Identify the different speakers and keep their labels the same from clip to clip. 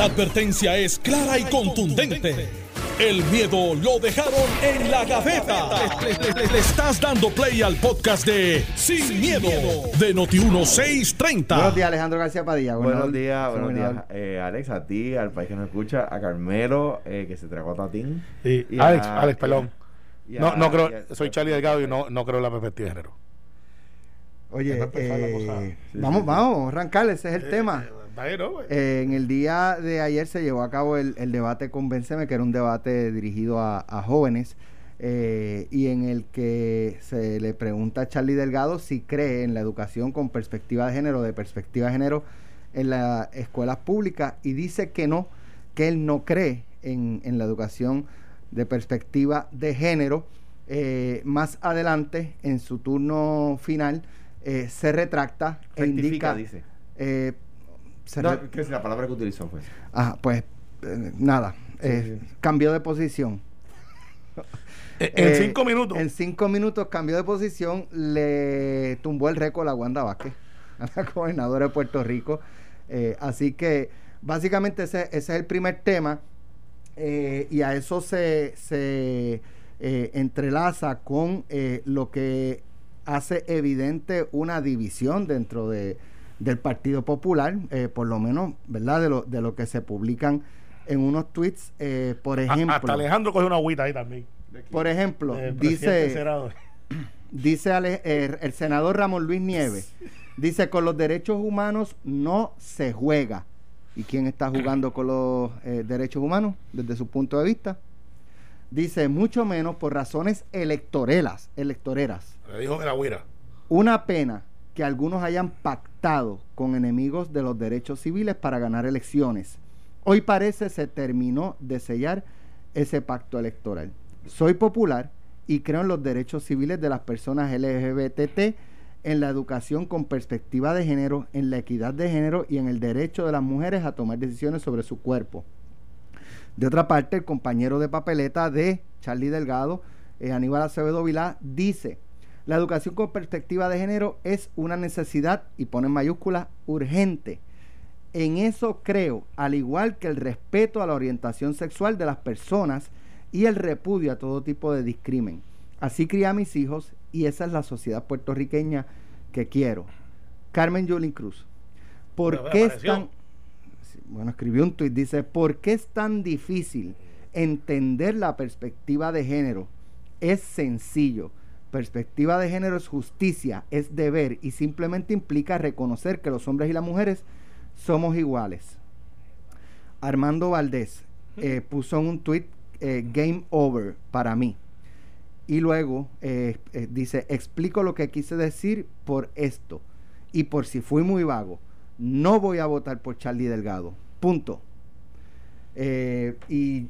Speaker 1: La advertencia es clara y contundente. El miedo lo dejaron en la gaveta. Le, estás dando play al podcast de Sin, miedo, de Noti1630.
Speaker 2: Buenos días, Alejandro García Padilla.
Speaker 3: Buenos días, buenos días, eh, Alex, a ti, al país que nos escucha, a Carmelo, eh, que se tragó a Tatín.
Speaker 4: Sí, Alex, Alex, perdón. no, no creo, soy Charlie Delgado y no, no creo en la perspectiva de género.
Speaker 2: Oye, eh, vamos, vamos, arrancar, ese es el tema. Eh, en el día de ayer se llevó a cabo el, debate Convénceme, que era un debate dirigido a, jóvenes, eh, y en el que se le pregunta a Charlie Delgado si cree en la educación con perspectiva de género, de perspectiva de género en las escuelas públicas, y dice que no, que él no cree en, la educación de perspectiva de género. Eh, más adelante, en su turno final, se retracta
Speaker 3: e indica... Dice no, ¿Qué es la palabra que utilizó? Pues,
Speaker 2: ah, pues eh, nada, eh, cambió de posición.
Speaker 4: en eh, cinco minutos.
Speaker 2: En cinco minutos cambió de posición, le tumbó el récord a Wanda Vázquez, a la gobernadora de Puerto Rico. así que básicamente ese, ese, es el primer tema y a eso se, se entrelaza con lo que hace evidente una división dentro de del Partido Popular, eh, por lo menos, ¿verdad? De lo, de lo que se publican en unos tweets, eh, por ejemplo.
Speaker 4: hasta Alejandro coge una agüita ahí también.
Speaker 2: Por ejemplo, dice, dice el, senador Ramón Luis Nieves, dice, con los derechos humanos no se juega. ¿Y quién está jugando con los eh, derechos humanos desde su punto de vista? Dice, mucho menos por razones electorelas, electoreras.
Speaker 4: Le dijo de la huira.
Speaker 2: Una pena que algunos hayan pactado con enemigos de los derechos civiles para ganar elecciones. Hoy parece se terminó de sellar ese pacto electoral. Soy popular y creo en los derechos civiles de las personas LGBT, en la educación con perspectiva de género, en la equidad de género y en el derecho de las mujeres a tomar decisiones sobre su cuerpo. De otra parte, el compañero de papeleta de Charlie Delgado, eh, Aníbal Acevedo Vilá, dice la educación con perspectiva de género es una necesidad, y pone en mayúsculas, urgente. En eso creo, al igual que el respeto a la orientación sexual de las personas y el repudio a todo tipo de discrimen. Así crié a mis hijos y esa es la sociedad puertorriqueña que quiero. Carmen Yulín Cruz. ¿Por qué es tan... Bueno, escribió un tuit, dice, ¿por qué es tan difícil entender la perspectiva de género? Es sencillo perspectiva de género es justicia, es deber y simplemente implica reconocer que los hombres y las mujeres somos iguales. Armando Valdés eh, puso en un tweet eh, game over para mí. Y luego eh, dice, explico lo que quise decir por esto. Y por si fui muy vago, no voy a votar por Charlie Delgado. Punto. y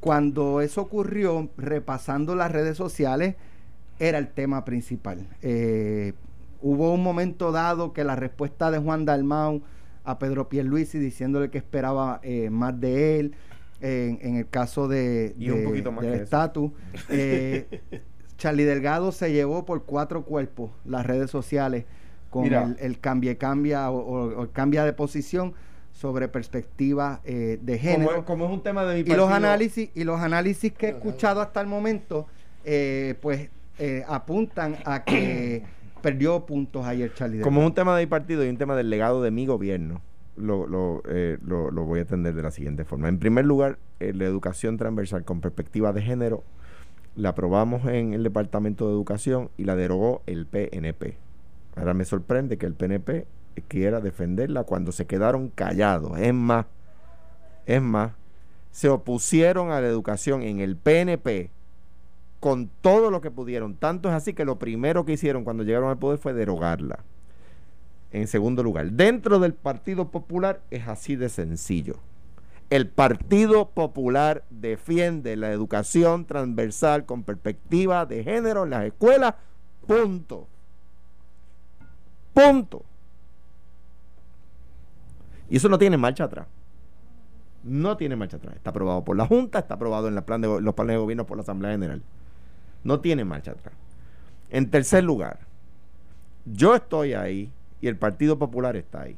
Speaker 2: cuando eso ocurrió, repasando las redes sociales, era el tema principal. Eh, hubo un momento dado que la respuesta de Juan Dalmau a Pedro Pierluisi diciéndole que esperaba eh, más de él, en el caso de,
Speaker 3: y un poquito
Speaker 2: más estatus. Eh, Charlie Delgado se llevó por cuatro cuerpos las redes sociales con el, cambia cambia o, cambia de posición sobre perspectiva de género.
Speaker 3: Como, es un tema de
Speaker 2: y los análisis y los análisis que he escuchado hasta el momento, pues eh, apuntan a que perdió puntos ayer Charlie.
Speaker 3: Como un tema de mi partido y un tema del legado de mi gobierno, lo, lo, eh, lo, voy a atender de la siguiente forma. En primer lugar, eh, la educación transversal con perspectiva de género la aprobamos en el Departamento de Educación y la derogó el PNP. Ahora me sorprende que el PNP quiera defenderla cuando se quedaron callados. Es más, es más, se opusieron a la educación en el PNP con todo lo que pudieron. Tanto es así que lo primero que hicieron cuando llegaron al poder fue derogarla. En segundo lugar, dentro del Partido Popular es así de sencillo. El Partido Popular defiende la educación transversal con perspectiva de género en las escuelas. Punto. Punto. Y eso no tiene marcha atrás. No tiene marcha atrás. Está aprobado por la Junta, está aprobado en los planes de gobierno por la Asamblea General. No tiene marcha atrás. En tercer lugar, yo estoy ahí y el Partido Popular está ahí.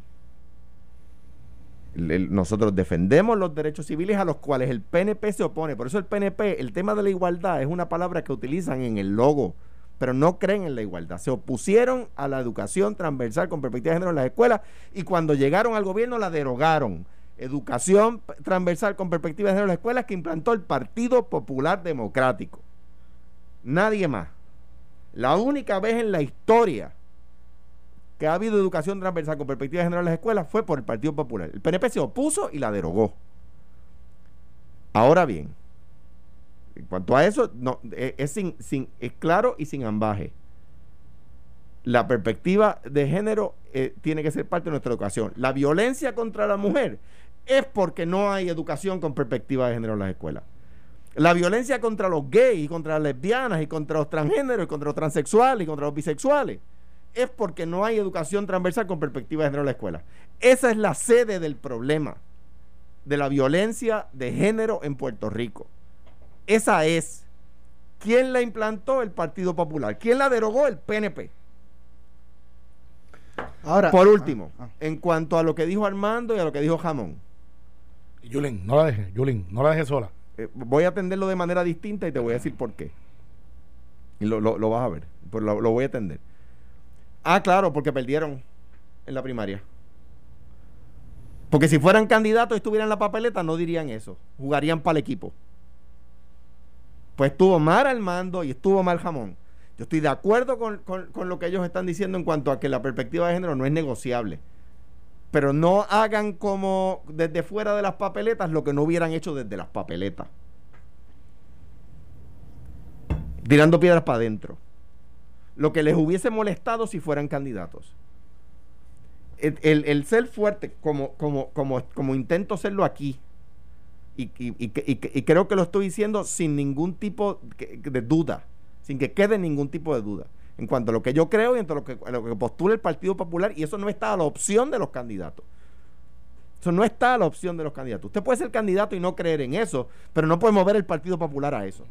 Speaker 3: nosotros defendemos los derechos civiles a los cuales el PNP se opone. Por eso el PNP, el tema de la igualdad es una palabra que utilizan en el logo, pero no creen en la igualdad. Se opusieron a la educación transversal con perspectiva de género en las escuelas y cuando llegaron al gobierno la derogaron. Educación transversal con perspectiva de género en las escuelas que implantó el Partido Popular Democrático. Nadie más. La única vez en la historia que ha habido educación transversal con perspectiva de género en las escuelas fue por el Partido Popular. El PNP se opuso y la derogó. Ahora bien, en cuanto a eso, e, es, sin, es claro y sin ambaje. La perspectiva de género eh, tiene que ser parte de nuestra educación. La violencia contra la mujer es porque no hay educación con perspectiva de género en las escuelas. La violencia contra los gays y contra las lesbianas y contra los transgéneros y contra los transexuales y contra los bisexuales es porque no hay educación transversal con perspectiva de género en la escuela. Esa es la sede del problema de la violencia de género en Puerto Rico. Esa es. ¿Quién la implantó? El Partido Popular. ¿Quién la derogó? El PNP. Ahora, Por último, ah, ah. en cuanto a lo que dijo Armando y a lo que dijo Jamón.
Speaker 4: Yulín, no la deje, Yulín, no la deje sola.
Speaker 3: Eh, voy a atenderlo de manera distinta y te voy a decir por qué. Y lo, vas a ver. Pues lo, lo voy a atender. Ah, claro, porque perdieron en la primaria. Porque si fueran candidatos y estuvieran en la papeleta, no dirían eso. Jugarían para el equipo. Pues estuvo mal al mando y estuvo mal jamón. Yo estoy de acuerdo con, con, lo que ellos están diciendo en cuanto a que la perspectiva de género no es negociable. Pero no hagan como desde fuera de las papeletas lo que no hubieran hecho desde las papeletas. Tirando piedras para adentro lo que les hubiese molestado si fueran candidatos. El, ser fuerte, como, como, como, como intento serlo aquí, y, creo que lo estoy diciendo sin ningún tipo de duda, sin que quede ningún tipo de duda, en cuanto a lo que yo creo y en lo que, lo que postula el Partido Popular, y eso no está a la opción de los candidatos. Eso no está a la opción de los candidatos. Usted puede ser candidato y no creer en eso, pero no puede mover el Partido Popular a eso.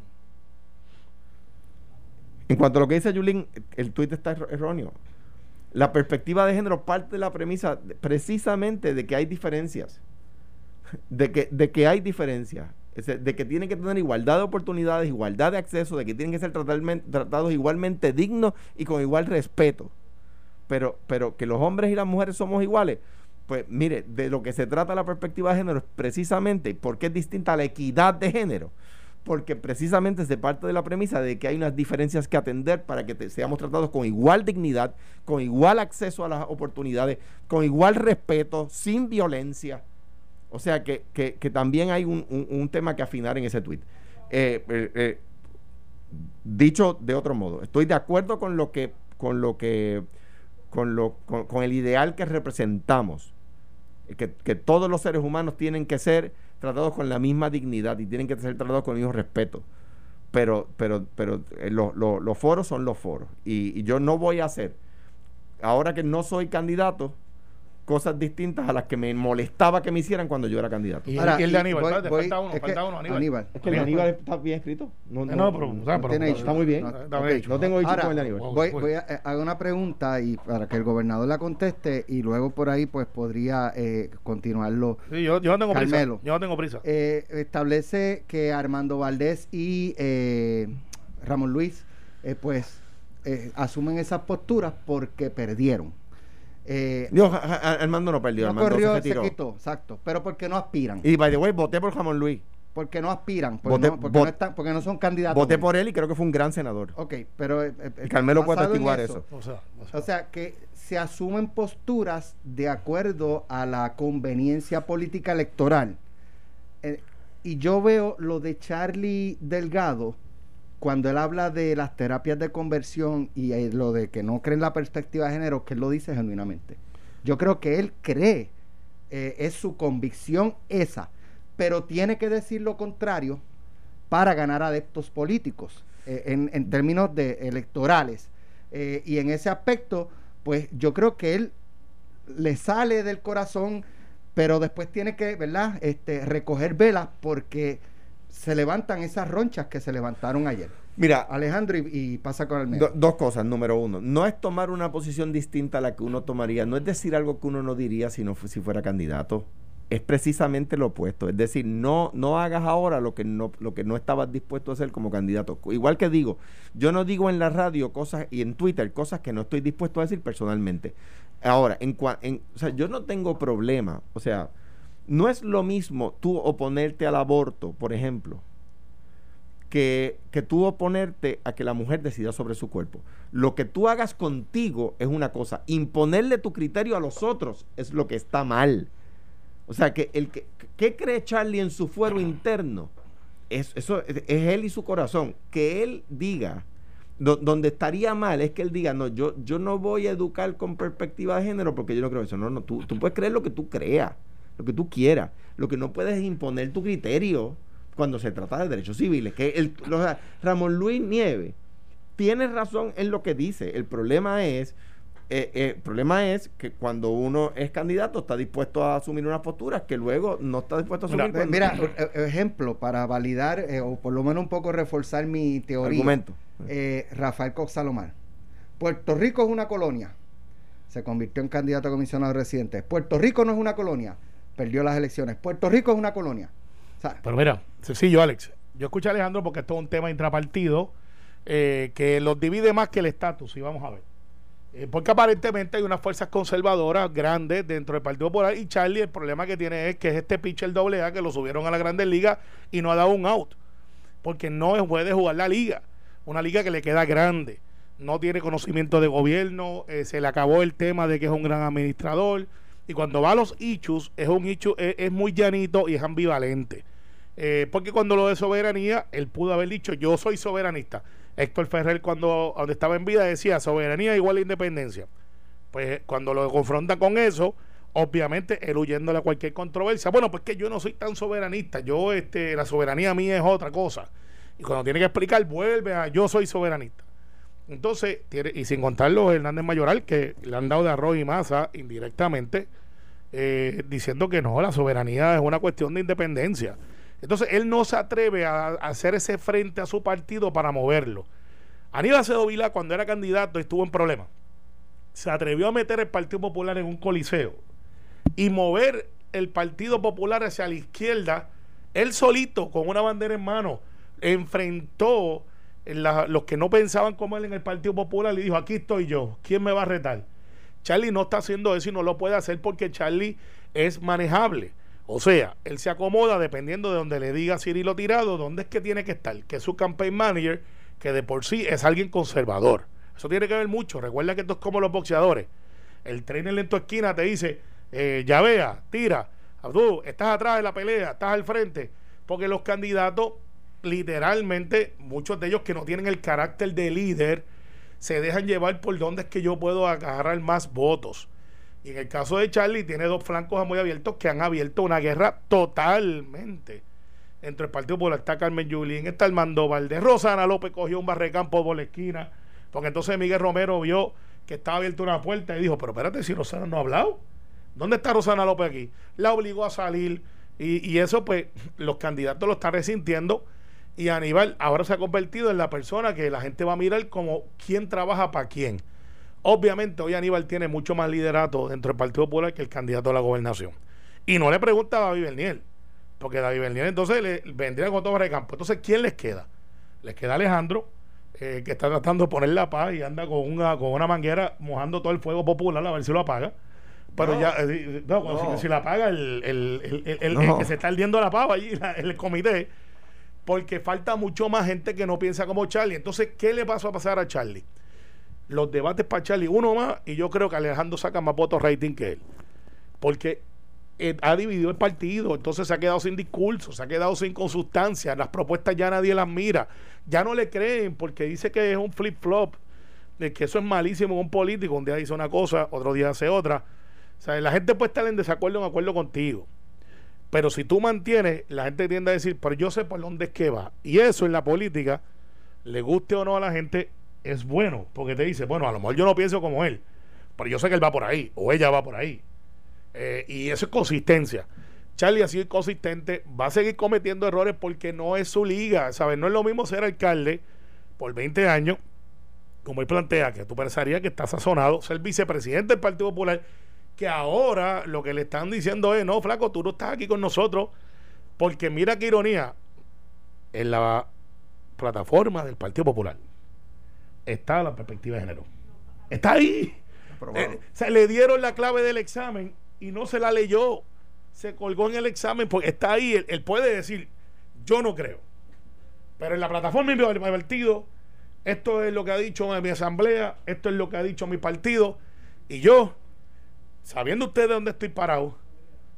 Speaker 3: En cuanto a lo que dice Yulín, el tuit está erróneo. La perspectiva de género parte de la premisa precisamente de que hay diferencias. De que, de que hay diferencias. De que tienen que tener igualdad de oportunidades, igualdad de acceso, de que tienen que ser tratados igualmente dignos y con igual respeto. Pero, pero que los hombres y las mujeres somos iguales. Pues mire, de lo que se trata la perspectiva de género es precisamente porque es distinta la equidad de género porque precisamente se parte de la premisa de que hay unas diferencias que atender para que seamos tratados con igual dignidad, con igual acceso a las oportunidades, con igual respeto, sin violencia. O sea que, también hay un, tema que afinar en ese tuit. Eh, eh, eh, dicho de otro modo, estoy de acuerdo con lo que, con lo que, con lo, con, el ideal que representamos, que, que todos los seres humanos tienen que ser tratados con la misma dignidad y tienen que ser tratados con el mismo respeto. Pero, pero, pero eh, los foros son los foros. y yo no voy a hacer, ahora que no soy candidato, cosas distintas a las que me molestaba que me hicieran cuando yo era candidato.
Speaker 4: Y, el de Aníbal, falta uno, falta uno, Aníbal.
Speaker 3: Es que el de Aníbal está bien escrito.
Speaker 4: No, no, pero,
Speaker 3: está muy bien. No, tengo dicho con el de Aníbal.
Speaker 2: Voy, voy a hacer una pregunta y para que el gobernador la conteste y luego por ahí pues podría eh, continuarlo.
Speaker 4: Sí, yo, yo, no tengo prisa. Yo no tengo prisa.
Speaker 2: Eh, establece que Armando Valdés y eh, Ramón Luis eh, pues eh, asumen esas posturas porque perdieron.
Speaker 3: Eh, Dios, Armando no perdió.
Speaker 2: No corrió, se, quitó, exacto. Pero porque no aspiran.
Speaker 3: Y by the way, voté por Jamón Luis.
Speaker 2: Porque no aspiran, porque, no, porque, no están, porque no son candidatos.
Speaker 3: Voté por él y creo que fue un gran senador.
Speaker 2: Ok, pero. Eh, eh
Speaker 3: Carmelo puede atestiguar eso.
Speaker 2: O, sea, que se asumen posturas de acuerdo a la conveniencia política electoral. Eh, y yo veo lo de Charlie Delgado cuando él habla de las terapias de conversión y eh, lo de que no creen la perspectiva de género, que él lo dice genuinamente. Yo creo que él cree, eh, es su convicción esa, pero tiene que decir lo contrario para ganar adeptos políticos eh, en, términos de electorales. y en ese aspecto, pues yo creo que él le sale del corazón, pero después tiene que, ¿verdad?, este, recoger velas porque se levantan esas ronchas que se levantaron ayer.
Speaker 3: Mira,
Speaker 2: Alejandro, y, pasa con el medio.
Speaker 3: dos cosas. Número uno, no es tomar una posición distinta a la que uno tomaría, no es decir algo que uno no diría si, no, si fuera candidato. es precisamente lo opuesto. Es decir, no, no hagas ahora lo que no, lo que no estabas dispuesto a hacer como candidato. Igual que digo, yo no digo en la radio cosas y en Twitter cosas que no estoy dispuesto a decir personalmente. Ahora, en, en o sea, yo no tengo problema. O sea, no es lo mismo tú oponerte al aborto, por ejemplo, que, que, tú oponerte a que la mujer decida sobre su cuerpo. Lo que tú hagas contigo es una cosa. Imponerle tu criterio a los otros es lo que está mal. O sea, que el que ¿qué cree Charlie en su fuero interno? Es, eso es, él y su corazón. Que él diga, donde estaría mal es que él diga, no, yo, yo no voy a educar con perspectiva de género porque yo no creo eso. No, no, tú, tú puedes creer lo que tú creas, lo que tú quieras. Lo que no puedes es imponer tu criterio cuando se trata de derechos civiles. Que el, Ramón Luis Nieve tiene razón en lo que dice. El problema es eh, eh, el problema es que cuando uno es candidato está dispuesto a asumir unas posturas que luego no está dispuesto a asumir.
Speaker 2: Mira, mira e, ejemplo, para validar eh, o por lo menos un poco reforzar mi teoría.
Speaker 3: Argumento.
Speaker 2: Rafael Coxalomar. Puerto Rico es una colonia. Se convirtió en candidato a comisionado residente. Puerto Rico no es una colonia. Perdió las elecciones. Puerto Rico es una colonia.
Speaker 4: Pero mira, sencillo, Alex. Yo escuché a Alejandro porque esto es un tema intrapartido que los divide más que el estatus. Y vamos a ver. Eh, porque aparentemente hay unas fuerzas conservadoras grandes dentro del Partido Popular y Charlie el problema que tiene es que es este pitcher doble A que lo subieron a la Grandes Ligas y no ha dado un out. Porque no puede jugar la liga. Una liga que le queda grande. No tiene conocimiento de gobierno. Eh, se le acabó el tema de que es un gran administrador. Y cuando va a los issues, es un issue, es, muy llanito y es ambivalente. Eh, porque cuando lo de soberanía, él pudo haber dicho, yo soy soberanista Héctor Ferrer cuando, cuando estaba en vida decía soberanía igual a independencia. Pues cuando lo confronta con eso, obviamente él huyéndole a cualquier controversia. Bueno, pues que yo no soy tan soberanista, yo este la soberanía mía es otra cosa. Y cuando tiene que explicar, vuelve a yo soy soberanista. Entonces, y sin contar los Hernández Mayoral, que le han dado de arroz y masa indirectamente, eh, diciendo que no, la soberanía es una cuestión de independencia. Entonces él no se atreve a, hacer ese frente a su partido para moverlo. Aníbal Acevedo Vila cuando era candidato estuvo en problemas. Se atrevió a meter el Partido Popular en un coliseo y mover el Partido Popular hacia la izquierda. Él solito, con una bandera en mano, enfrentó los que no pensaban como él en el Partido Popular y dijo, aquí estoy yo, ¿quién me va a retar? Charlie no está haciendo eso y no lo puede hacer porque Charlie es manejable. O sea, él se acomoda dependiendo de donde le diga Cirilo Tirado, dónde es que tiene que estar, que es su campaign manager, que de por sí es alguien conservador. Eso tiene que ver mucho. Recuerda que esto es como los boxeadores. El trainer en tu esquina te dice, eh, ya vea, tira, tú estás atrás de la pelea, estás al frente. Porque los candidatos, literalmente, muchos de ellos que no tienen el carácter de líder, se dejan llevar por dónde es que yo puedo agarrar más votos. Y en el caso de Charlie, tiene dos flancos muy abiertos que han abierto una guerra totalmente. Entre el Partido Popular está Carmen Yulín, está Armando Valdés, Rosana López cogió un barrecampo por la esquina, porque entonces Miguel Romero vio que estaba abierta una puerta y dijo, pero espérate, si Rosana no ha hablado, ¿dónde está Rosana López aquí? La obligó a salir y, y eso pues los candidatos lo están resintiendo y Aníbal ahora se ha convertido en la persona que la gente va a mirar como quién trabaja para quién. Obviamente hoy Aníbal tiene mucho más liderato dentro del Partido Popular que el candidato a la gobernación. Y no le pregunta a David Bernier, porque David Bernier entonces le vendría con todo campo. Entonces, ¿quién les queda? Les queda Alejandro, eh, que está tratando de poner la paz y anda con una, con una manguera mojando todo el fuego popular a ver si lo apaga. Pero ya, eh, Si, la apaga el, el, que se está ardiendo la pava allí, el comité, porque falta mucho más gente que no piensa como Charlie. Entonces, ¿qué le pasó a pasar a Charlie? los debates para Charlie uno más y yo creo que Alejandro saca más votos rating que él. Porque eh, ha dividido el partido, entonces se ha quedado sin discurso, se ha quedado sin consustancia, las propuestas ya nadie las mira, ya no le creen porque dice que es un flip-flop, de que eso es malísimo un político, un día dice una cosa, otro día hace otra. O sea, la gente puede estar en desacuerdo en acuerdo contigo. Pero si tú mantienes, la gente tiende a decir, pero yo sé por dónde es que va. Y eso en la política, le guste o no a la gente, es bueno, porque te dice, bueno, a lo mejor yo no pienso como él, pero yo sé que él va por ahí, o ella va por ahí. Eh, y eso es consistencia. Charlie ha sido consistente, va a seguir cometiendo errores porque no es su liga, ¿sabes? No es lo mismo ser alcalde por 20 años, como él plantea, que tú pensarías que está sazonado, ser vicepresidente del Partido Popular, que ahora lo que le están diciendo es, no, flaco, tú no estás aquí con nosotros, porque mira qué ironía, en la plataforma del Partido Popular está la perspectiva de género. Está ahí. Eh, se le dieron la clave del examen y no se la leyó. Se colgó en el examen porque está ahí. Él, puede decir, yo no creo. Pero en la plataforma del partido, esto es lo que ha dicho mi asamblea, esto es lo que ha dicho mi partido. Y yo, sabiendo usted de dónde estoy parado,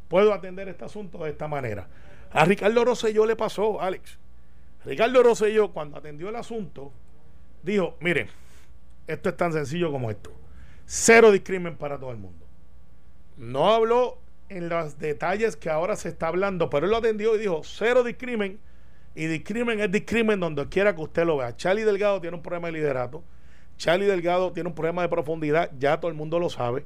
Speaker 4: puedo atender este asunto de esta manera. A Ricardo Rosselló le pasó, Alex. Ricardo Rosselló, cuando atendió el asunto, dijo, miren, esto es tan sencillo como esto. Cero discrimen para todo el mundo. No habló en los detalles que ahora se está hablando, pero él lo atendió y dijo, cero discrimen. Y discrimen es discrimen donde quiera que usted lo vea. Charlie Delgado tiene un problema de liderato. Charlie Delgado tiene un problema de profundidad, ya todo el mundo lo sabe.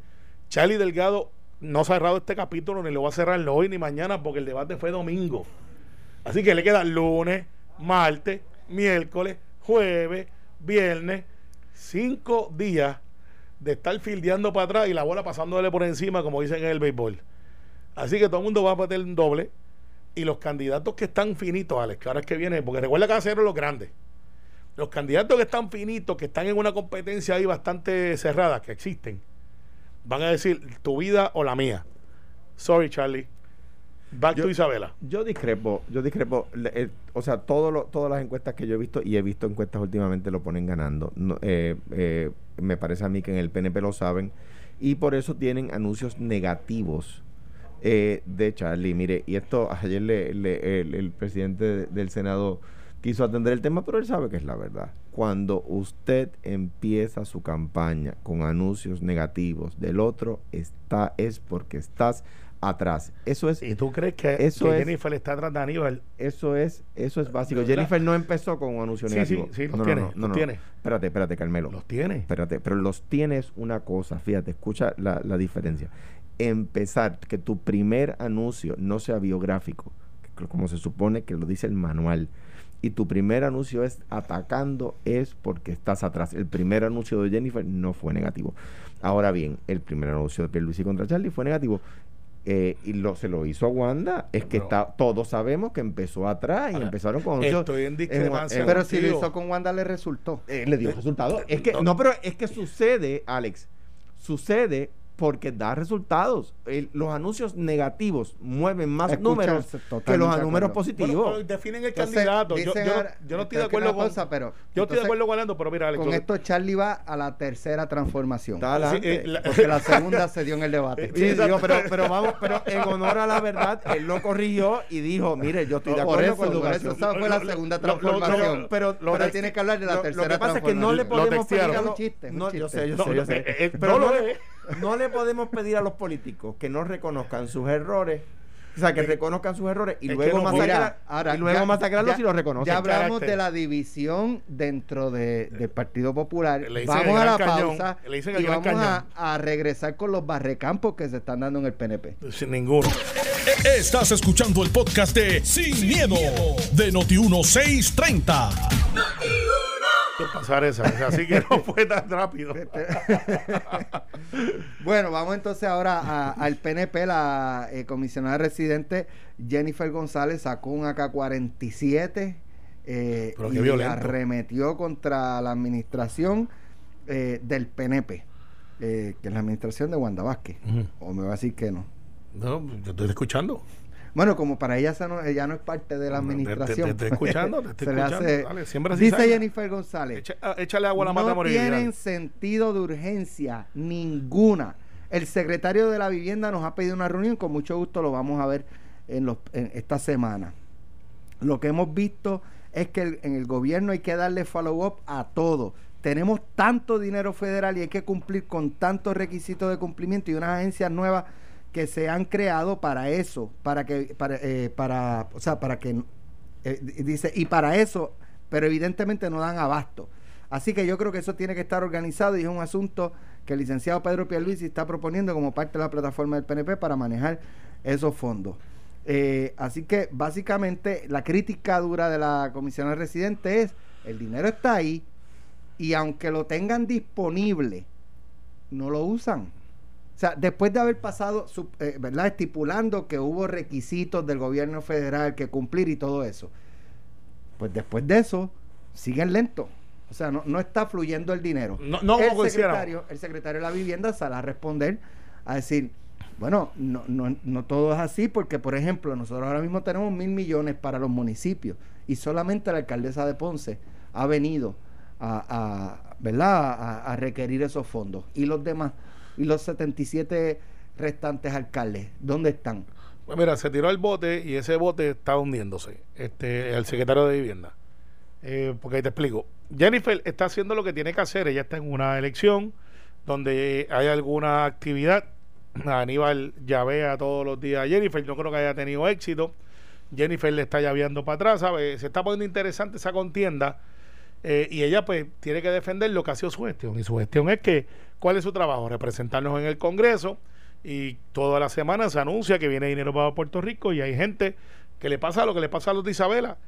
Speaker 4: Charlie Delgado no ha cerrado este capítulo, ni lo va a cerrar hoy ni mañana, porque el debate fue domingo. Así que le queda lunes, martes, miércoles, jueves, viernes, cinco días de estar fildeando para atrás y la bola pasándole por encima, como dicen en el béisbol. Así que todo el mundo va a meter un doble. Y los candidatos que están finitos, Alex, que ahora es que viene, porque recuerda que hacer los grandes. Los candidatos que están finitos, que están en una competencia ahí bastante cerrada, que existen, van a decir tu vida o la mía. Sorry, Charlie. Back to Isabela.
Speaker 3: Yo discrepo, yo discrepo. Eh, o sea, todo todas las encuestas que yo he visto, y he visto encuestas últimamente, lo ponen ganando. Eh, eh, me parece a mí que en el PNP lo saben. Y por eso tienen anuncios negativos de Charlie. Mire, y esto ayer le, el, presidente del Senado quiso atender el tema, pero él sabe que es la verdad. Cuando usted empieza su campaña con anuncios negativos del otro, está, es porque estás atrás. Eso es.
Speaker 4: ¿Y tú crees que,
Speaker 3: eso
Speaker 4: Jennifer está atrás de Aníbal?
Speaker 3: Eso es, eso es básico. Jennifer no empezó con un anuncio negativo.
Speaker 4: Sí, sí, los tiene. No, los tiene.
Speaker 3: Espérate, espérate, Carmelo.
Speaker 4: Los tiene.
Speaker 3: Espérate, pero los tienes una cosa, fíjate, escucha la, la diferencia. Empezar, que tu primer anuncio no sea biográfico, como se supone que lo dice el manual, y tu primer anuncio es atacando, es porque estás atrás. El primer anuncio de Jennifer no fue negativo. Ahora bien, el primer anuncio de Pierluisi contra Charlie fue negativo. Eh, y lo, se lo hizo a Wanda, es que está, todos sabemos que empezó atrás y empezaron con
Speaker 4: Estoy en discrepancia.
Speaker 2: pero si lo hizo con Wanda le resultó.
Speaker 3: Eh, le dio resultado. Es que, no, pero es que sucede, Alex, sucede porque da resultados. los anuncios negativos mueven más números que los números positivos.
Speaker 4: definen el candidato. Yo, no estoy de acuerdo con
Speaker 2: cosa, pero
Speaker 4: Yo estoy de acuerdo con pero mira,
Speaker 2: Con esto Charlie va a la tercera transformación. Eh, la, porque la segunda se dio en el debate.
Speaker 3: pero, pero vamos, pero en honor a la verdad, él lo corrigió y dijo, mire, yo estoy de acuerdo con
Speaker 2: educación. Esa fue la segunda transformación. pero, pero tiene que hablar de la tercera
Speaker 3: Lo que pasa es que no le podemos pedir a los... Yo sé, yo sé, yo sé. Pero no le podemos pedir a los políticos que no reconozcan sus errores. O sea, que reconozcan sus errores y luego, y luego masacrarlos si los reconocen.
Speaker 2: Ya hablamos de la división dentro del Partido Popular. Vamos a la pausa y vamos a, regresar con los barrecampos que se están dando en el PNP.
Speaker 4: Sin ninguno.
Speaker 1: Estás escuchando el podcast de Sin, miedo, de Noti1630
Speaker 4: pasar esa, así que no fue tan rápido.
Speaker 2: bueno, vamos entonces ahora al PNP. La eh, comisionada residente Jennifer González sacó un AK-47 eh, y arremetió contra la administración eh, del PNP, que es la administración de Wanda Vázquez. ¿O me va a decir que no?
Speaker 4: No, yo estoy escuchando.
Speaker 2: Bueno, como para ella no, ella no es parte de la administración.
Speaker 4: Te, estoy escuchando, te estoy escuchando.
Speaker 2: dice Jennifer González.
Speaker 4: Ah, échale agua a la mata
Speaker 2: No tienen sentido de urgencia ninguna. El secretario de la vivienda nos ha pedido una reunión, con mucho gusto lo vamos a ver en, los, en esta semana. Lo que hemos visto es que en el gobierno hay que darle follow-up a todo. Tenemos tanto dinero federal y hay que cumplir con tantos requisitos de cumplimiento y unas agencias nuevas que se han creado para eso, para que, para, eh, para o sea, para que, eh, dice, y para eso, pero evidentemente no dan abasto. Así que yo creo que eso tiene que estar organizado y es un asunto que el licenciado Pedro Pierluisi está proponiendo como parte de la plataforma del PNP para manejar esos fondos. Eh, así que básicamente la crítica dura de la comisión residente es el dinero está ahí y aunque lo tengan disponible, no lo usan O sea, después de haber pasado, eh, ¿verdad? Estipulando que hubo requisitos del gobierno federal que cumplir y todo eso. Pues después de eso, siguen lento. O sea, no, está fluyendo el dinero.
Speaker 4: No, no
Speaker 2: el, secretario, el secretario de la vivienda sale a responder, a decir, bueno, no, no, no todo es así porque, por ejemplo, nosotros ahora mismo tenemos mil millones para los municipios y solamente la alcaldesa de Ponce ha venido a, ¿verdad? A, requerir esos fondos. ¿Y los demás? ¿Y los 77 restantes alcaldes? ¿Dónde están?
Speaker 4: Pues mira, se tiró el bote y ese bote está hundiéndose. Este, el secretario de Vivienda. Eh, porque ahí te explico. Jennifer está haciendo lo que tiene que hacer. Ella está en una elección donde hay alguna actividad. Aníbal llavea todos los días a Jennifer. No creo que haya tenido éxito. Jennifer le está llaveando para atrás. ¿sabe? Se está poniendo interesante esa contienda eh, y ella pues tiene que defender lo que ha sido su gestión. Y su gestión es que, ¿cuál es su trabajo? Representarnos en el Congreso y toda la semana se anuncia que viene dinero para Puerto Rico y hay gente que le pasa lo que le pasa a los de Isabela,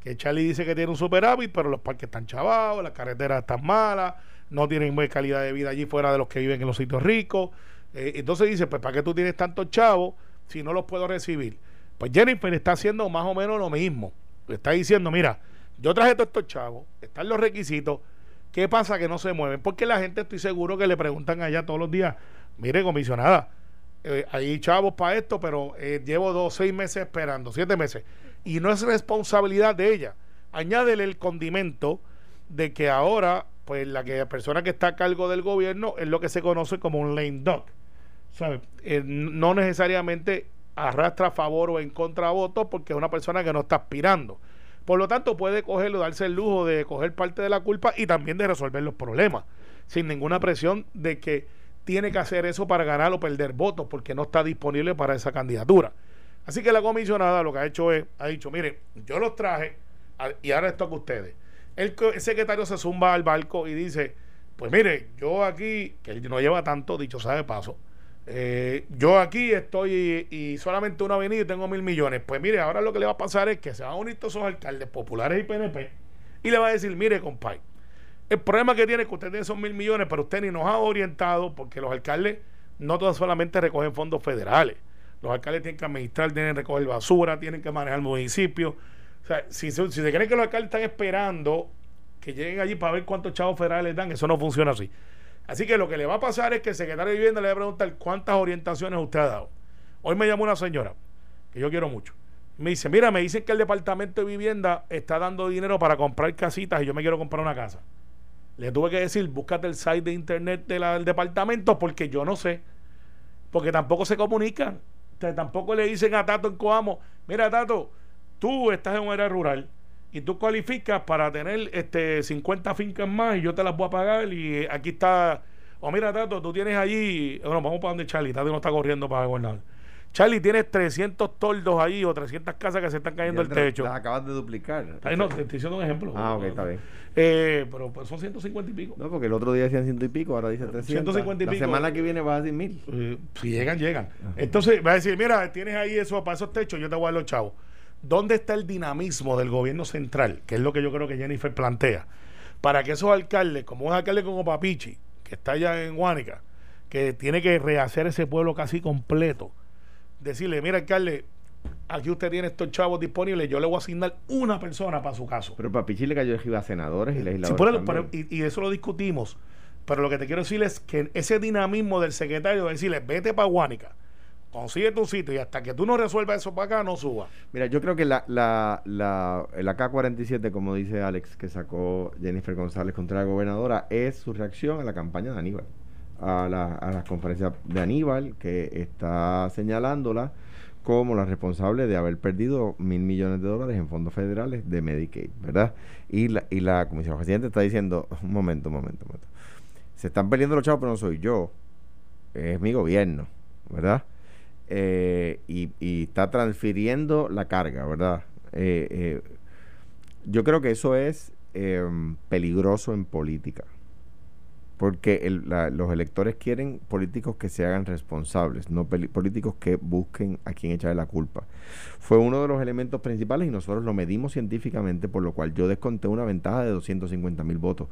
Speaker 4: que Charlie dice que tiene un superávit, pero los parques están chavados, las carreteras están malas, no tienen buena calidad de vida allí fuera de los que viven en los sitios ricos. Eh, entonces dice, pues ¿para qué tú tienes tantos chavos si no los puedo recibir? Pues Jennifer está haciendo más o menos lo mismo. Está diciendo, mira, yo traje todos estos chavos, están los requisitos. ¿Qué pasa que no se mueven? Porque la gente estoy seguro que le preguntan allá todos los días, mire comisionada, eh, hay chavos para esto, pero eh, llevo dos, seis meses esperando, siete meses. Y no es responsabilidad de ella. Añádele el condimento de que ahora, pues la, que, la persona que está a cargo del gobierno es lo que se conoce como un lame dog. Eh, no necesariamente arrastra a favor o en contra votos porque es una persona que no está aspirando. Por lo tanto, puede cogerlo, darse el lujo de coger parte de la culpa y también de resolver los problemas, sin ninguna presión de que tiene que hacer eso para ganar o perder votos, porque no está disponible para esa candidatura. Así que la comisionada lo que ha hecho es, ha dicho, mire, yo los traje y ahora esto con ustedes. El, secretario se zumba al barco y dice, pues mire, yo aquí, que no lleva tanto, dicho sea de paso, eh, yo aquí estoy y, solamente una avenida y tengo mil millones. Pues mire, ahora lo que le va a pasar es que se van a unir todos esos alcaldes populares y PNP y le va a decir, mire, compadre, el problema que tiene es que usted tiene esos mil millones, pero usted ni nos ha orientado porque los alcaldes no todos solamente recogen fondos federales. Los alcaldes tienen que administrar, tienen que recoger basura, tienen que manejar el municipio. O sea, si, si se cree que los alcaldes están esperando que lleguen allí para ver cuántos chavos federales dan, eso no funciona así. Así que lo que le va a pasar es que el secretario de vivienda le va a preguntar cuántas orientaciones usted ha dado. Hoy me llamó una señora, que yo quiero mucho. Me dice, mira, me dicen que el departamento de vivienda está dando dinero para comprar casitas y yo me quiero comprar una casa. Le tuve que decir, búscate el site de internet del departamento porque yo no sé. Porque tampoco se comunican. tampoco le dicen a Tato en Coamo, mira Tato, tú estás en un área rural y tú cualificas para tener este 50 fincas más y yo te las voy a pagar y aquí está o mira Tato tú tienes allí bueno vamos para donde Charlie Tato no está corriendo para gobernar Charlie tienes 300 toldos ahí o 300 casas que se están cayendo el techo.
Speaker 3: las acabas de duplicar.
Speaker 4: Ahí no te estoy diciendo un ejemplo.
Speaker 3: Ah ok está bien.
Speaker 4: Eh, pero pues son 150 y pico.
Speaker 3: No porque el otro día decían ciento y pico ahora dice 300 150 y pico. la semana que viene va a decir mil.
Speaker 4: Eh, si llegan llegan. Entonces va a decir mira tienes ahí eso para esos techos yo te voy a dar los chavos ¿Dónde está el dinamismo del gobierno central? Que es lo que yo creo que Jennifer plantea. Para que esos alcaldes, como un alcalde como Papichi, que está allá en Huánica, que tiene que rehacer ese pueblo casi completo, decirle, mira alcalde, aquí usted tiene estos chavos disponibles, yo le voy a asignar una persona para su caso.
Speaker 3: Pero Papichi le cayó a senadores y legisladores.
Speaker 4: y, y, eso lo discutimos. Pero lo que te quiero decir es que ese dinamismo del secretario de decirle, vete para Huánica consigue tu sitio y hasta que tú no resuelvas eso para acá, no suba.
Speaker 3: Mira, yo creo que la, la, la, el AK-47, como dice Alex, que sacó Jennifer González contra la gobernadora, es su reacción a la campaña de Aníbal, a, la, a las conferencias de Aníbal, que está señalándola como la responsable de haber perdido mil millones de dólares en fondos federales de Medicaid, ¿verdad? Y la, y la Comisión Presidente está diciendo, un momento, un momento, un momento. Se están perdiendo los chavos, pero no soy yo, es mi gobierno, ¿verdad? Eh, y, está transfiriendo la carga, ¿verdad? Eh, eh, yo creo que eso es em, peligroso en política, porque los electores quieren políticos que se hagan responsables, no políticos que busquen a quien echarle la culpa. Fue uno de los elementos principales y nosotros lo medimos científicamente, por lo cual yo desconté una ventaja de 250 mil votos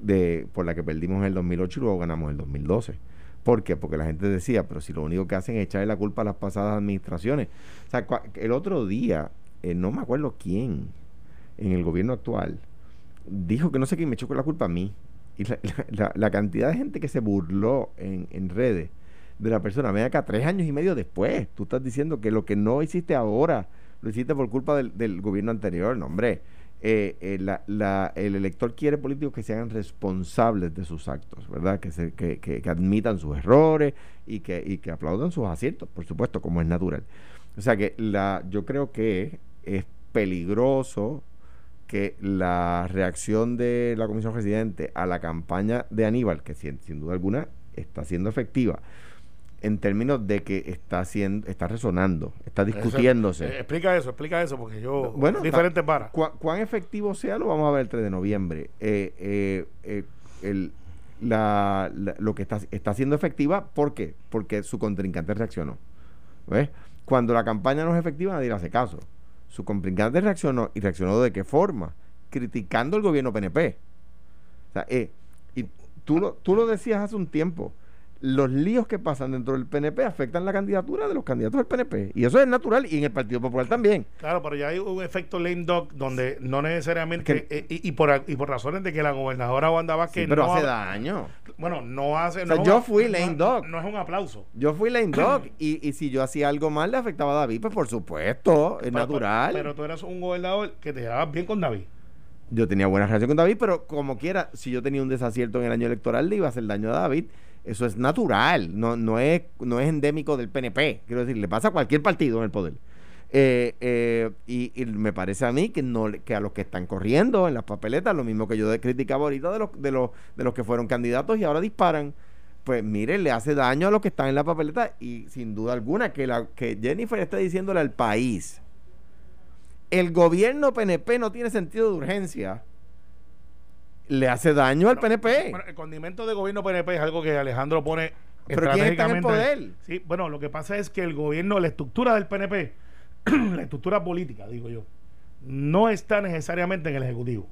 Speaker 3: de, por la que perdimos en el 2008 y luego ganamos en el 2012 ¿Por qué? Porque la gente decía, pero si lo único que hacen es echarle la culpa a las pasadas administraciones. O sea, el otro día, eh, no me acuerdo quién, en el gobierno actual, dijo que no sé quién me echó la culpa a mí. Y la, cantidad de gente que se burló en, en redes de la persona, ven acá, tres años y medio después, tú estás diciendo que lo que no hiciste ahora, lo hiciste por culpa del, gobierno anterior, no hombre. Eh, eh, el elector quiere políticos que sean responsables de sus actos, ¿verdad? Que, se, que, que, admitan sus errores y que, y que aplaudan sus aciertos, por supuesto, como es natural. O sea que la, yo creo que es peligroso que la reacción de la Comisión Residente a la campaña de Aníbal, que sin, duda alguna está siendo efectiva, en términos de que está haciendo, está resonando, está discutiéndose.
Speaker 4: Eh, explica eso, explica eso, porque yo bueno, diferente para.
Speaker 3: cuán efectivo sea lo vamos a ver el 3 de noviembre. Eh, eh, el, la, lo que está, está siendo efectiva, ¿por qué? Porque su contrincante reaccionó. ¿Ves? Cuando la campaña no es efectiva, nadie le hace caso. Su contrincante reaccionó y reaccionó de qué forma? Criticando el gobierno PNP. O sea, y tú lo, tú lo decías hace un tiempo los líos que pasan dentro del PNP afectan la candidatura de los candidatos del PNP. Y eso es natural y en el Partido Popular también.
Speaker 4: Claro, pero ya hay un efecto lame dog donde no necesariamente. Eh, y, por, y por razones de que la gobernadora Wanda Vázquez.
Speaker 3: Sí, pero hace daño.
Speaker 4: Bueno, no hace.
Speaker 3: O sea, yo fui lame dog.
Speaker 4: No, es un aplauso.
Speaker 3: Yo fui lame dog. y, y si yo hacía algo mal, le afectaba a David, pues por supuesto, es natural.
Speaker 4: Pero, tú eras un gobernador que te llevabas bien con David
Speaker 3: yo tenía buena relación con David, pero como quiera, si yo tenía un desacierto en el año electoral, le iba a hacer daño a David. Eso es natural, no, no, es, no es endémico del PNP. Quiero decir, le pasa a cualquier partido en el poder. Eh, eh, y, me parece a mí que no que a los que están corriendo en las papeletas, lo mismo que yo criticaba ahorita de los, de los, de los que fueron candidatos y ahora disparan, pues mire, le hace daño a los que están en la papeleta y sin duda alguna que, la, que Jennifer está diciéndole al país, el gobierno PNP no tiene sentido de urgencia le hace daño al PNP.
Speaker 4: el condimento de gobierno PNP es algo que Alejandro pone
Speaker 3: ¿Pero quién está en el poder?
Speaker 4: Sí, bueno, lo que pasa es que el gobierno, la estructura del PNP, la estructura política, digo yo, no está necesariamente en el Ejecutivo.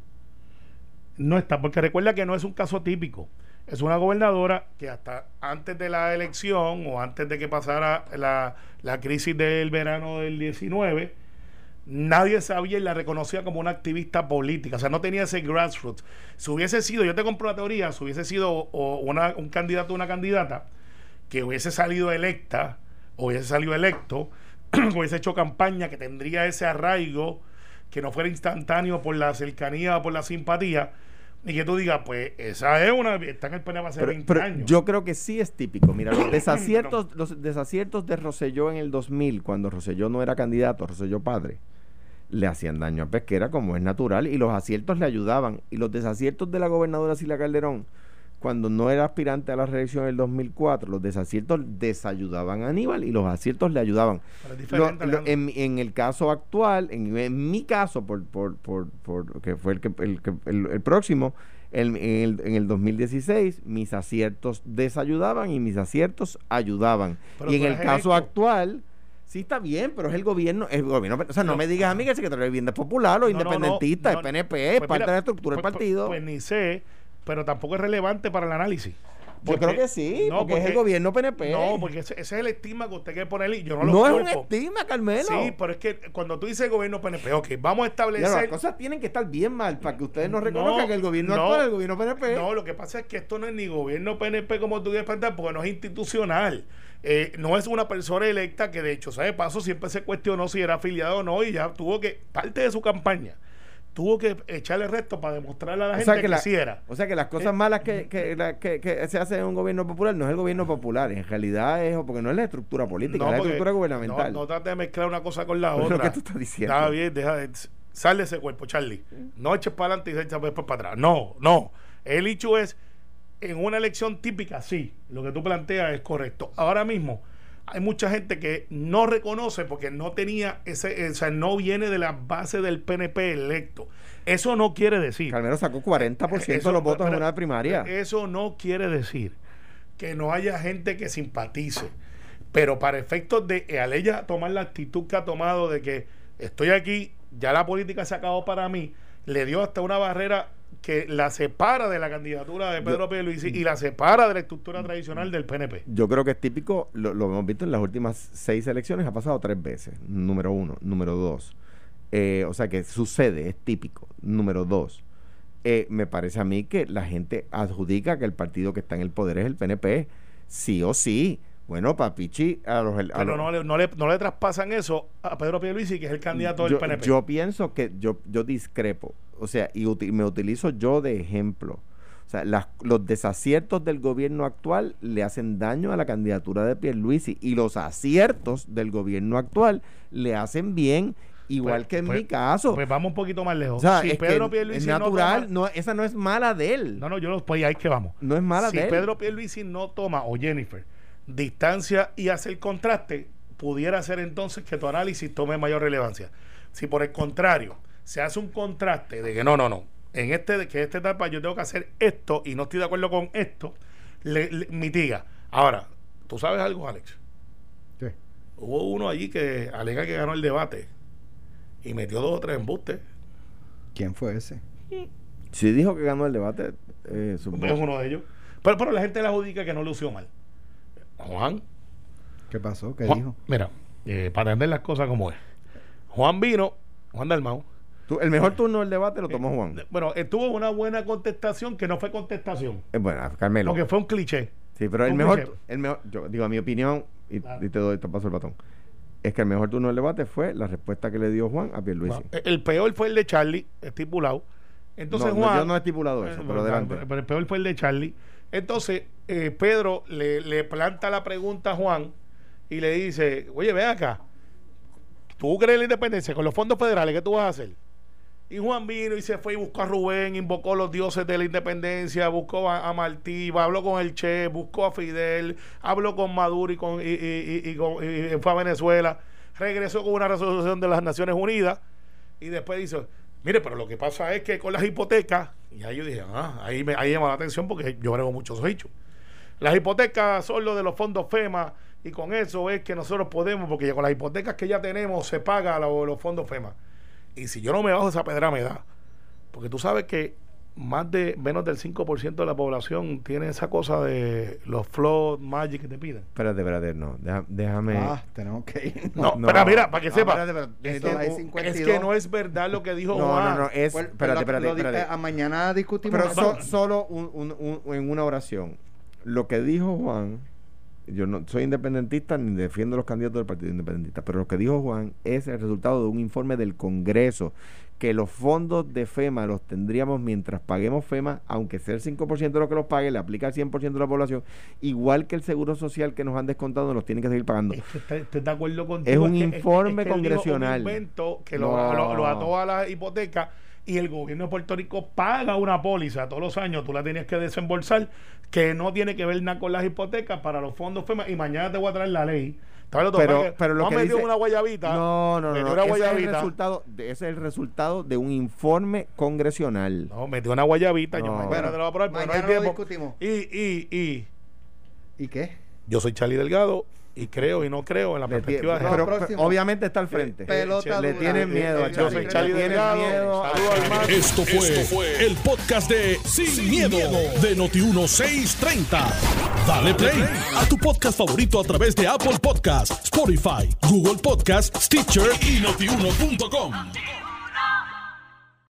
Speaker 4: No está, porque recuerda que no es un caso típico. Es una gobernadora que hasta antes de la elección o antes de que pasara la, la crisis del verano del 19, nadie sabía y la reconocía como una activista política, o sea, no tenía ese grassroots. Si hubiese sido, yo te compro la teoría, si hubiese sido un candidato o una candidata que hubiese salido electa, o hubiese salido electo, hubiese hecho campaña que tendría ese arraigo, que no fuera instantáneo por la cercanía o por la simpatía, y que tú digas, pues esa es una. Está en el PNP hace 20 años.
Speaker 3: Yo creo que sí es típico. Mira, los desaciertos, los desaciertos de Roselló en el 2000, cuando Roselló no era candidato, Roselló padre le hacían daño a Pesquera como es natural y los aciertos le ayudaban. Y los desaciertos de la gobernadora Sila Calderón cuando no era aspirante a la reelección en el 2004 los desaciertos desayudaban a Aníbal y los aciertos le ayudaban. En, el caso actual en, mi caso por, por, por, por, que fue el, que, el, el, próximo en, el, en el 2016 mis aciertos desayudaban y mis aciertos ayudaban. Y en el caso actual Sí, está bien, pero es el gobierno, el gobierno, o sea, no, me digas a mí que el secretario de Vivienda es popular o independentista, es PNP, es pues parte de la estructura del
Speaker 4: pues,
Speaker 3: pues, partido.
Speaker 4: Pues, ni sé, pero tampoco es relevante para el análisis.
Speaker 3: Yo creo que sí, porque, es el gobierno PNP.
Speaker 4: No, porque ese, es el estigma que usted quiere poner y yo no
Speaker 3: lo
Speaker 4: No
Speaker 3: es un estigma, Carmelo.
Speaker 4: Sí, pero es que cuando tú dices gobierno PNP, ok, vamos a establecer.
Speaker 3: las cosas tienen que estar bien mal para que ustedes no reconozcan que el gobierno actual es el gobierno PNP.
Speaker 4: No, lo que pasa es que esto no es ni gobierno PNP como tú quieres plantear, porque no es institucional. Eh, no es una persona electa que de hecho, sabe paso, siempre se cuestionó si era afiliado o no y ya tuvo que, parte de su campaña, tuvo que echarle resto para demostrarle a la gente que, la, quisiera.
Speaker 3: O sea que las cosas eh, malas que, que, se hacen en un gobierno popular no es el gobierno popular, en realidad es porque no es la estructura política, es la estructura gubernamental.
Speaker 4: No, no trate de mezclar una cosa con la otra.
Speaker 3: ¿Qué tú estás diciendo?
Speaker 4: Está bien, deja de, sal de ese cuerpo, Charlie. No eches para adelante y eches después para atrás. No, no. El hecho es en una elección típica, sí, lo que tú planteas es correcto. Ahora mismo hay mucha gente que no reconoce porque no tenía ese, o sea, no viene de la base del PNP electo. Eso no quiere decir.
Speaker 3: Calmero sacó 40% de los votos en una primaria.
Speaker 4: Eso no quiere decir que no haya gente que simpatice. Pero para efectos de al ella tomar la actitud que ha tomado de que estoy aquí, ya la política se acabó para mí, le dio hasta una barrera que la separa de la candidatura de Pedro Pierluisi y la separa de la estructura tradicional del PNP.
Speaker 3: Yo creo que es típico, lo, lo hemos visto en las últimas seis elecciones, ha pasado tres veces. Número uno. Número dos. Eh, o sea que sucede, es típico. Número dos. eh, me parece a mí que la gente adjudica que el partido que está en el poder es el PNP. Sí o sí. Bueno, Papichi, a los, a
Speaker 4: Pero no le, no, le, no le traspasan eso a Pedro Pierluisi, que es el candidato del
Speaker 3: yo,
Speaker 4: PNP.
Speaker 3: yo pienso que yo, yo discrepo, o sea, y me utilizo yo de ejemplo. O sea, las- los desaciertos del gobierno actual le hacen daño a la candidatura de Pierluisi y los aciertos del gobierno actual le hacen bien, igual
Speaker 4: Pues-
Speaker 3: que en
Speaker 4: pues-
Speaker 3: mi caso.
Speaker 4: Pues vamos un poquito más lejos.
Speaker 3: o sea,
Speaker 4: si
Speaker 3: es,
Speaker 4: Pedro Pierluisi
Speaker 3: es
Speaker 4: no
Speaker 3: natural,
Speaker 4: toma-
Speaker 3: no, esa no es mala de él.
Speaker 4: No, no, yo los pues ahí que vamos.
Speaker 3: No es mala
Speaker 4: si
Speaker 3: de él.
Speaker 4: Pedro Pierluisi no toma, o Jennifer, distancia y hace el contraste, pudiera ser entonces que tu análisis tome mayor relevancia. Si por el contrario se hace un contraste de que no, no, no, en este que esta etapa yo tengo que hacer esto y no estoy de acuerdo con esto, le, le- mitiga. Ahora, ¿tú sabes algo, Alex?
Speaker 2: Sí.
Speaker 4: Hubo uno allí que alega que ganó el debate y metió dos o tres embustes.
Speaker 2: ¿Quién fue ese?
Speaker 3: Si dijo que ganó el debate, eh,
Speaker 4: Es uno de ellos. Pero, pero la gente le adjudica que no lució mal. Juan,
Speaker 2: ¿Qué pasó? ¿Qué
Speaker 4: Juan-
Speaker 2: dijo?
Speaker 4: Mira, eh, para entender las cosas como es. Juan vino, Juan Dalmau.
Speaker 3: Tú- el mejor turno del debate lo tomó Juan.
Speaker 4: eh, Bueno, estuvo una buena contestación que no fue contestación,
Speaker 3: Eh, bueno, Carmelo.
Speaker 4: porque fue un cliché.
Speaker 3: Sí, pero el mejor,
Speaker 4: cliché.
Speaker 3: el mejor, yo digo a mi opinión, y,
Speaker 4: Claro.
Speaker 3: y te doy, te paso el batón, es que el mejor turno del debate fue la respuesta que le dio Juan a Pierluisi.
Speaker 4: Eh, El peor fue el de Charlie, estipulado. Entonces
Speaker 3: no, no,
Speaker 4: Juan.
Speaker 3: yo no he estipulado eso,
Speaker 4: Eh,
Speaker 3: pero adelante.
Speaker 4: Pero el peor fue el de Charlie. Entonces, eh, Pedro le, le planta la pregunta a Juan y le dice, oye, ve acá, tú crees en la independencia con los fondos federales, ¿qué tú vas a hacer? Y Juan vino y se fue y buscó a Rubén, invocó los dioses de la independencia, buscó a, a Martí, habló con el Che, buscó a Fidel, habló con Maduro y, con, y, fue a Venezuela, regresó con una resolución de las Naciones Unidas y después dice, mire, pero lo que pasa es que con las hipotecas, y ahí yo dije, ah, ahí me ahí llama la atención porque yo brego muchos hechos. Las hipotecas son lo de los fondos FEMA y con eso es que nosotros podemos, porque con las hipotecas que ya tenemos se paga lo- los fondos FEMA. Y si yo no me bajo esa pedra me da. Porque tú sabes que más de menos del 5% de la población tiene esa cosa de los flow magic que te piden.
Speaker 3: Espérate, espérate, no, deja- déjame.
Speaker 2: Ah, tenemos que ir.
Speaker 4: No,
Speaker 3: no.
Speaker 4: pero mira, para que
Speaker 3: Ah,
Speaker 4: sepa.
Speaker 3: espérate, espérate,
Speaker 2: Esto
Speaker 3: es que-
Speaker 2: hay 52.
Speaker 4: Es que no es verdad lo que dijo
Speaker 3: no,
Speaker 4: Juan.
Speaker 3: no, no, es,
Speaker 2: Pues,
Speaker 3: espérate, espérate, espérate.
Speaker 2: a mañana discutimos.
Speaker 3: Pero
Speaker 2: eso.
Speaker 3: so- solo un- un- un- en una oración. Lo que dijo Juan, yo no soy independentista ni defiendo los candidatos del Partido Independentista, pero lo que dijo Juan es el resultado de un informe del Congreso, que los fondos de FEMA los tendríamos mientras paguemos FEMA, aunque sea el 5% de lo que los pague, le aplica al 100% de la población, igual que el seguro social que nos han descontado, nos tienen que seguir pagando.
Speaker 4: Es que está- de acuerdo contigo.
Speaker 3: Es un
Speaker 4: que-
Speaker 3: informe
Speaker 4: que él dijo
Speaker 3: congresional.
Speaker 4: Un invento que lo- lo ató a la hipoteca y el gobierno de Puerto Rico paga una póliza todos los años. Tú la tenías que desembolsar, que no tiene que ver nada con las hipotecas para los fondos FEMA. Y mañana te voy a traer la ley. ¿Sabes lo
Speaker 3: Pero-?
Speaker 4: Que
Speaker 3: pero lo que dice-
Speaker 4: una guayabita.
Speaker 3: No, no, no, no,
Speaker 4: una
Speaker 3: ese es, el resultado, de- ese es el resultado de un informe congresional.
Speaker 4: No, metió una guayabita. Yo
Speaker 3: No.
Speaker 4: mañana
Speaker 2: Bueno,
Speaker 4: te la voy a probar porque no hay
Speaker 2: mañana lo
Speaker 4: tiempo.
Speaker 2: discutimos.
Speaker 4: Y, y, y
Speaker 2: ¿Y qué?
Speaker 4: yo soy Charlie Delgado y creo y no creo en la perspectiva de
Speaker 3: pero, pero obviamente está al frente.
Speaker 2: Pelota
Speaker 3: le tienen miedo a
Speaker 4: yo soy
Speaker 3: Charlie.
Speaker 4: Charlie
Speaker 3: Le tienen miedo
Speaker 4: al
Speaker 3: Charlie.
Speaker 4: mar.
Speaker 1: Esto fue, el podcast de Sin, miedo, de Noti1630. Dale play a tu podcast favorito a través de Apple Podcasts, Spotify, Google Podcasts, Stitcher y notiuno.com.